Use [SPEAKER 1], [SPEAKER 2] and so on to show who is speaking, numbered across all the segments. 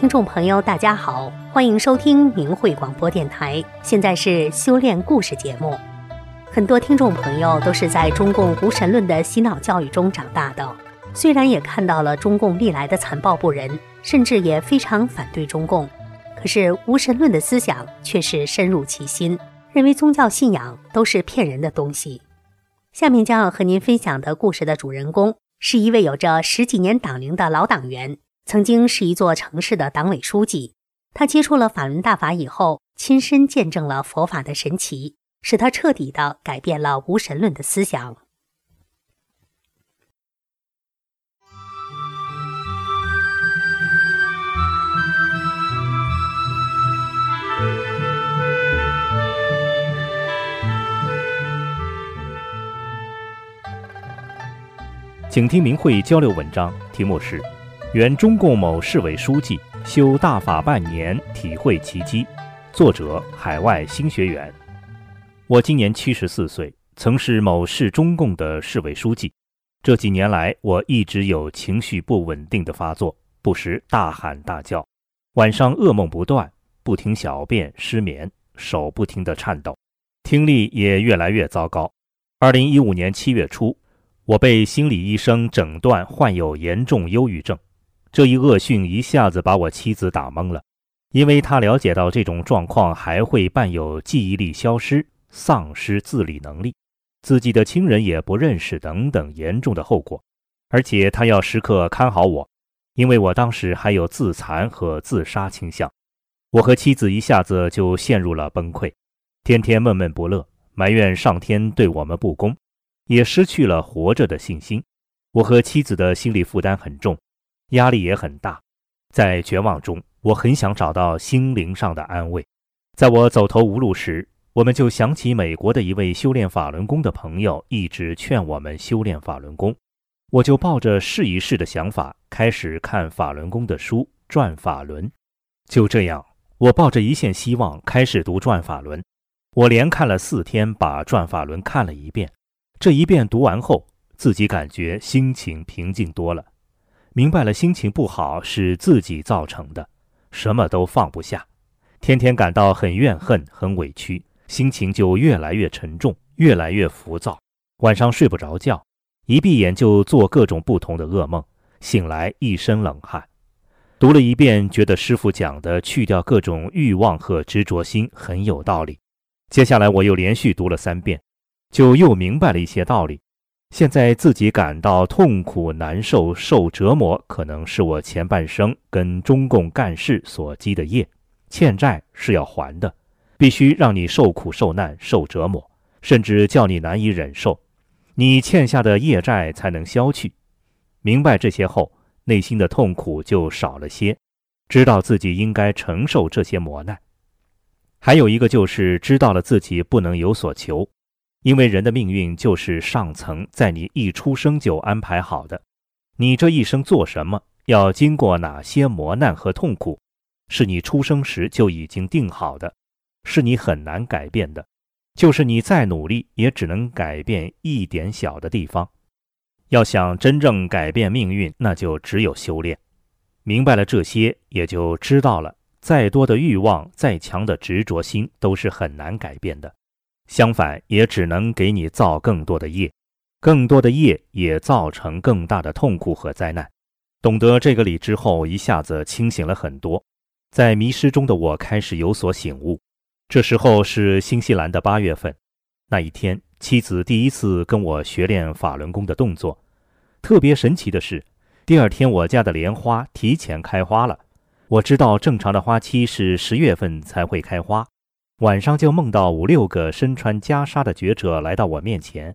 [SPEAKER 1] 听众朋友，大家好，欢迎收听明慧广播电台。现在是修炼故事节目。很多听众朋友都是在中共无神论的洗脑教育中长大的，虽然也看到了中共历来的残暴不仁，甚至也非常反对中共，可是无神论的思想却是深入其心，认为宗教信仰都是骗人的东西。下面将要和您分享的故事的主人公是一位有着十几年党龄的老党员，曾经是一座城市的党委书记。他接触了法轮大法以后，亲身见证了佛法的神奇。使他彻底的改变了无神论的思想。
[SPEAKER 2] 请听明慧交流文章，题目是《原中共某市委书记修大法半年，体会奇迹》，作者海外新学员。我今年七十四岁，曾是某市中共的市委书记。这几年来，我一直有情绪不稳定的发作，不时大喊大叫，晚上噩梦不断，不停小便失眠，手不停地颤抖，听力也越来越糟糕。二零一五年七月初，我被心理医生诊断患有严重忧郁症。这一恶讯一下子把我妻子打懵了，因为她了解到这种状况还会伴有记忆力消失。丧失自理能力，自己的亲人也不认识等等严重的后果，而且他要时刻看好我，因为我当时还有自残和自杀倾向。我和妻子一下子就陷入了崩溃，天天闷闷不乐，埋怨上天对我们不公，也失去了活着的信心。我和妻子的心理负担很重，压力也很大，在绝望中，我很想找到心灵上的安慰。在我走投无路时，我们就想起美国的一位修炼法轮功的朋友，一直劝我们修炼法轮功。我就抱着试一试的想法，开始看法轮功的书《转法轮》。就这样，我抱着一线希望开始读《转法轮》。我连看了四天，把《转法轮》看了一遍。这一遍读完后，自己感觉心情平静多了，明白了心情不好是自己造成的，什么都放不下，天天感到很怨恨、很委屈。心情就越来越沉重，越来越浮躁，晚上睡不着觉，一闭眼就做各种不同的噩梦，醒来一身冷汗。读了一遍，觉得师傅讲的去掉各种欲望和执着心很有道理。接下来我又连续读了三遍，就又明白了一些道理。现在自己感到痛苦难受、受折磨，可能是我前半生跟中共干事所积的业，欠债是要还的。必须让你受苦受难受折磨，甚至叫你难以忍受，你欠下的业债才能消去。明白这些后，内心的痛苦就少了些，知道自己应该承受这些磨难。还有一个就是知道了自己不能有所求，因为人的命运就是上层在你一出生就安排好的，你这一生做什么，要经过哪些磨难和痛苦，是你出生时就已经定好的。是你很难改变的，就是你再努力，也只能改变一点小的地方。要想真正改变命运，那就只有修炼。明白了这些，也就知道了，再多的欲望，再强的执着心，都是很难改变的。相反，也只能给你造更多的业，更多的业也造成更大的痛苦和灾难。懂得这个理之后，一下子清醒了很多。在迷失中的我，开始有所醒悟。这时候是新西兰的八月份，那一天，妻子第一次跟我学练法轮功的动作。特别神奇的是，第二天我家的莲花提前开花了。我知道正常的花期是十月份才会开花。晚上就梦到五六个身穿袈裟的觉者来到我面前。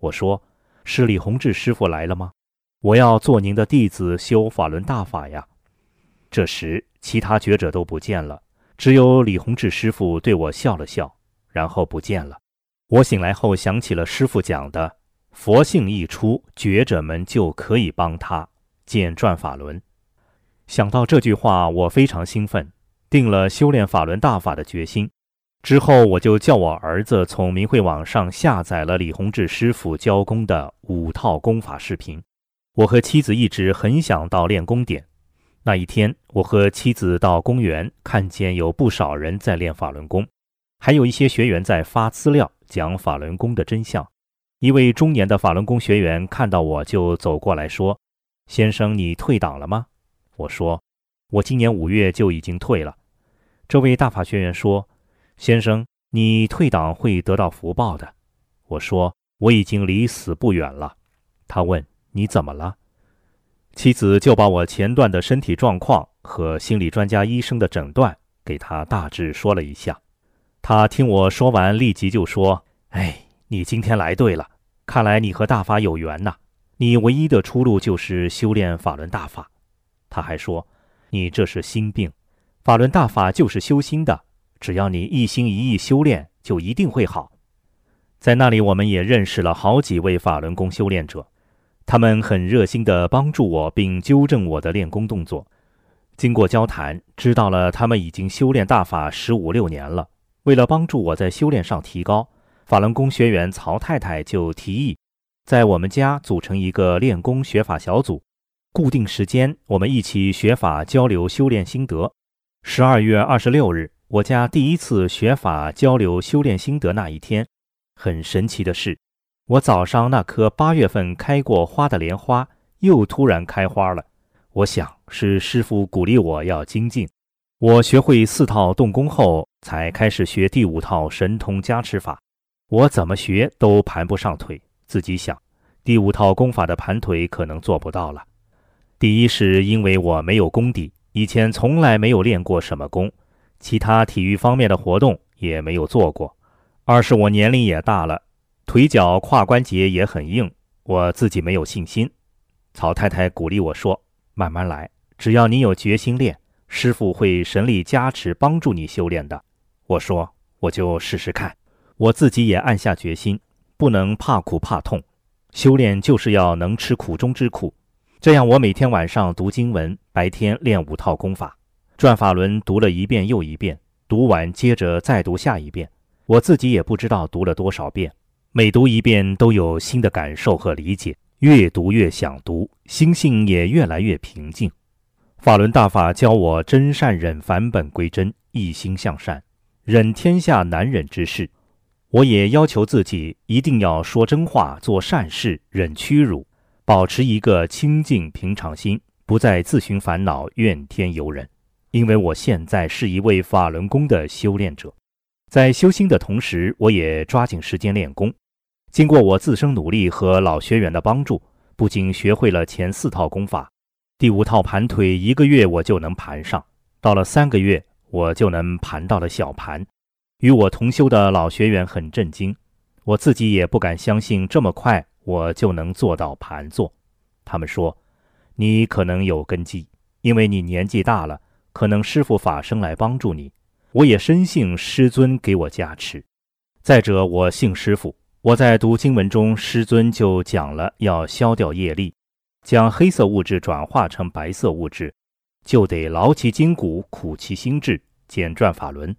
[SPEAKER 2] 我说：“是李洪志师傅来了吗？我要做您的弟子，修法轮大法呀。”这时，其他觉者都不见了。只有李洪志师傅对我笑了笑，然后不见了。我醒来后想起了师傅讲的“佛性一出，觉者们就可以帮他见转法轮”。想到这句话，我非常兴奋，定了修炼法轮大法的决心。之后，我就叫我儿子从明慧网上下载了李洪志师傅教功的五套功法视频。我和妻子一直很想到练功点。那一天，我和妻子到公园，看见有不少人在练法轮功，还有一些学员在发资料讲法轮功的真相。一位中年的法轮功学员看到我就走过来说：“先生，你退党了吗？”我说：“我今年五月就已经退了。”这位大法学员说：“先生，你退党会得到福报的。”我说：“我已经离死不远了。”他问：“你怎么了？”妻子就把我前段的身体状况和心理专家医生的诊断给他大致说了一下。他听我说完，立即就说：“哎，你今天来对了。”看来你和大法有缘呐！你唯一的出路就是修炼法轮大法。他还说，你这是心病，法轮大法就是修心的，只要你一心一意修炼，就一定会好。在那里，我们也认识了好几位法轮功修炼者，他们很热心地帮助我，并纠正我的练功动作。经过交谈，知道了他们已经修炼大法十五六年了。为了帮助我在修炼上提高。法轮功学员曹太太就提议，在我们家组成一个练功学法小组，固定时间我们一起学法交流修炼心得。十二月二十六日，我家第一次学法交流修炼心得那一天，很神奇的是，我早上那棵八月份开过花的莲花又突然开花了。我想是师傅鼓励我要精进。我学会四套动功后，才开始学第五套神通加持法。我怎么学都盘不上腿，自己想，第五套功法的盘腿可能做不到了。第一是因为我没有功底，以前从来没有练过什么功，其他体育方面的活动也没有做过；二是我年龄也大了，腿脚胯关节也很硬，我自己没有信心。曹太太鼓励我说：“慢慢来，只要你有决心练，师傅会神力加持帮助你修炼的。”我说：“我就试试看。”我自己也暗下决心，不能怕苦怕痛，修炼就是要能吃苦中之苦。这样，我每天晚上读经文，白天练五套功法，转法轮读了一遍又一遍，读完接着再读下一遍。我自己也不知道读了多少遍，每读一遍都有新的感受和理解，越读越想读，心性也越来越平静。法轮大法教我真善忍，返本归真，一心向善，忍天下难忍之事。我也要求自己一定要说真话、做善事、忍屈辱，保持一个清净平常心，不再自寻烦恼、怨天尤人。因为我现在是一位法轮功的修炼者，在修心的同时，我也抓紧时间练功。经过我自身努力和老学员的帮助，不仅学会了前四套功法，第五套盘腿一个月我就能盘上，到了三个月我就能盘到了小盘。与我同修的老学员很震惊，我自己也不敢相信这么快我就能做到盘坐。他们说：“你可能有根基，因为你年纪大了，可能师傅法身来帮助你。”我也深信师尊给我加持。再者，我信师傅，我在读经文中，师尊就讲了要消掉业力，将黑色物质转化成白色物质，就得劳其筋骨，苦其心志，简转法轮。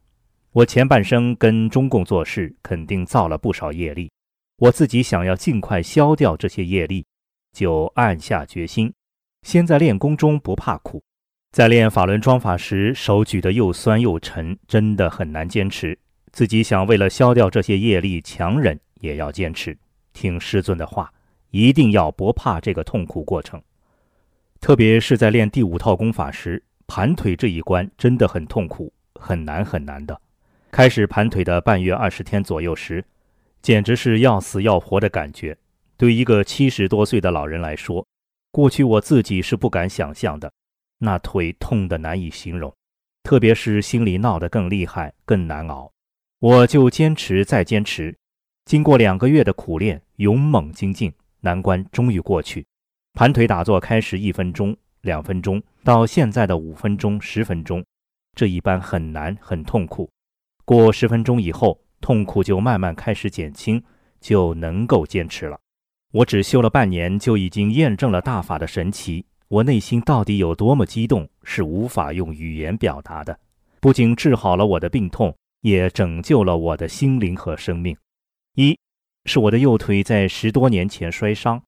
[SPEAKER 2] 我前半生跟中共做事，肯定造了不少业力。我自己想要尽快消掉这些业力，就暗下决心，先在练功中不怕苦。在练法轮桩法时，手举得又酸又沉，真的很难坚持。自己想为了消掉这些业力，强忍也要坚持，听师尊的话，一定要不怕这个痛苦过程。特别是在练第五套功法时，盘腿这一关真的很痛苦，很难很难的。开始盘腿的半月二十天左右时，简直是要死要活的感觉。对一个七十多岁的老人来说，过去我自己是不敢想象的。那腿痛得难以形容，特别是心里闹得更厉害、更难熬。我就坚持再坚持，经过两个月的苦练，勇猛精进，难关终于过去。盘腿打坐开始一分钟、两分钟，到现在的五分钟、十分钟，这一般很难、很痛苦。过十分钟以后，痛苦就慢慢开始减轻，就能够坚持了。我只修了半年，就已经验证了大法的神奇。我内心到底有多么激动，是无法用语言表达的。不仅治好了我的病痛，也拯救了我的心灵和生命。一是我的右腿在十多年前摔伤，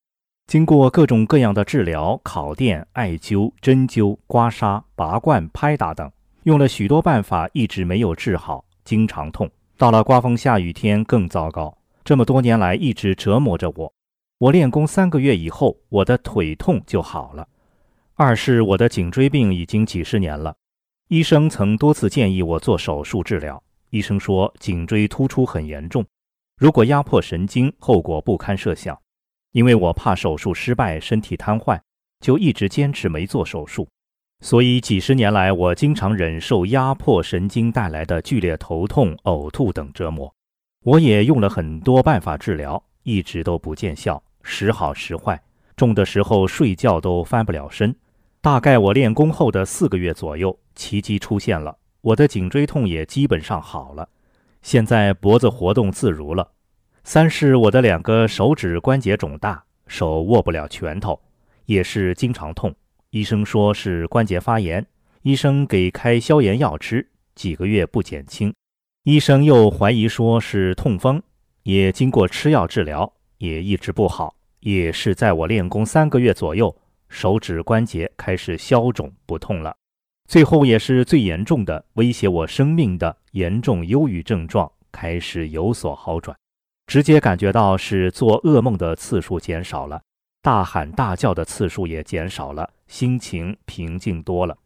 [SPEAKER 2] 经过各种各样的治疗，烤电、艾灸、针灸、刮痧、拔罐、拍打等，用了许多办法，一直没有治好，经常痛。到了刮风下雨天更糟糕，这么多年来一直折磨着我。我练功三个月以后，我的腿痛就好了。二是我的颈椎病已经几十年了，医生曾多次建议我做手术治疗。医生说颈椎突出很严重，如果压迫神经，后果不堪设想。因为我怕手术失败，身体瘫痪，就一直坚持没做手术。所以几十年来，我经常忍受压迫神经带来的剧烈头痛、呕吐等折磨。我也用了很多办法治疗，一直都不见效，时好时坏。重的时候睡觉都翻不了身。大概我练功后的四个月左右，奇迹出现了，我的颈椎痛也基本上好了，现在脖子活动自如了。三是我的两个手指关节肿大，手握不了拳头，也是经常痛。医生说是关节发炎，医生给开消炎药吃，几个月不减轻。医生又怀疑说是痛风，也经过吃药治疗，也一直不好，也是在我练功三个月左右。手指关节开始消肿不痛了，最后也是最严重的威胁我生命的严重忧郁症状开始有所好转，直接感觉到是做噩梦的次数减少了，大喊大叫的次数也减少了，心情平静多了。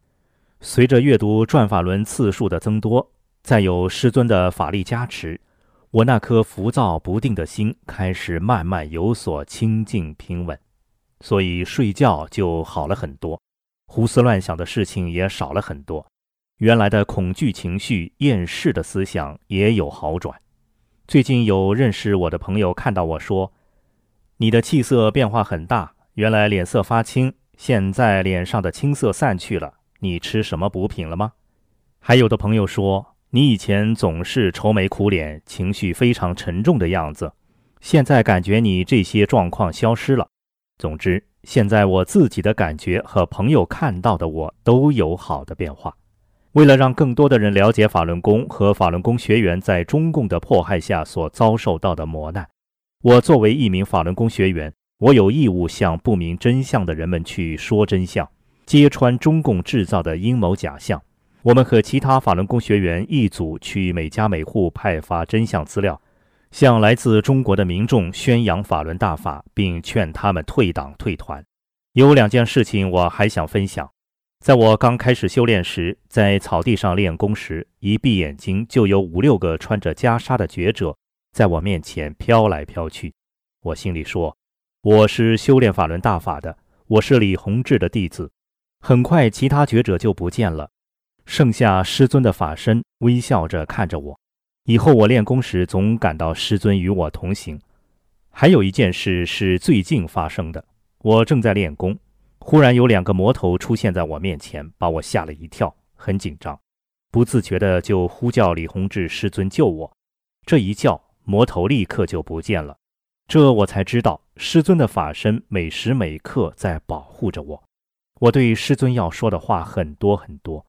[SPEAKER 2] 随着阅读转法轮次数的增多，再有师尊的法力加持，我那颗浮躁不定的心开始慢慢有所清静平稳。所以睡觉就好了很多，胡思乱想的事情也少了很多，原来的恐惧情绪、厌世的思想也有好转。最近有认识我的朋友看到我说：“你的气色变化很大，原来脸色发青，现在脸上的青色散去了。你吃什么补品了吗？”还有的朋友说：“你以前总是愁眉苦脸，情绪非常沉重的样子，现在感觉你这些状况消失了。”总之，现在我自己的感觉和朋友看到的我都有好的变化。为了让更多的人了解法轮功和法轮功学员在中共的迫害下所遭受到的磨难，我作为一名法轮功学员，我有义务向不明真相的人们去说真相，揭穿中共制造的阴谋假象。我们和其他法轮功学员一组去每家每户派发真相资料。向来自中国的民众宣扬法轮大法，并劝他们退党退团。有两件事情我还想分享。在我刚开始修炼时，在草地上练功时，一闭眼睛就有五六个穿着袈裟的觉者在我面前飘来飘去。我心里说：“我是修炼法轮大法的，我是李洪志的弟子。”很快，其他觉者就不见了，剩下师尊的法身微笑着看着我。以后我练功时，总感到师尊与我同行。还有一件事是最近发生的：我正在练功，忽然有两个魔头出现在我面前，把我吓了一跳，很紧张，不自觉的就呼叫李洪志师尊救我。这一叫，魔头立刻就不见了。这我才知道，师尊的法身每时每刻在保护着我。我对师尊要说的话很多很多。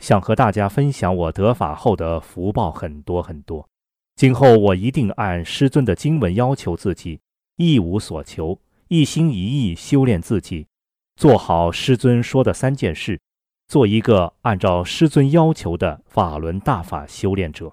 [SPEAKER 2] 想和大家分享我得法后的福报很多很多，今后我一定按师尊的经文要求自己，一无所求，一心一意修炼自己，做好师尊说的三件事，做一个按照师尊要求的法轮大法修炼者。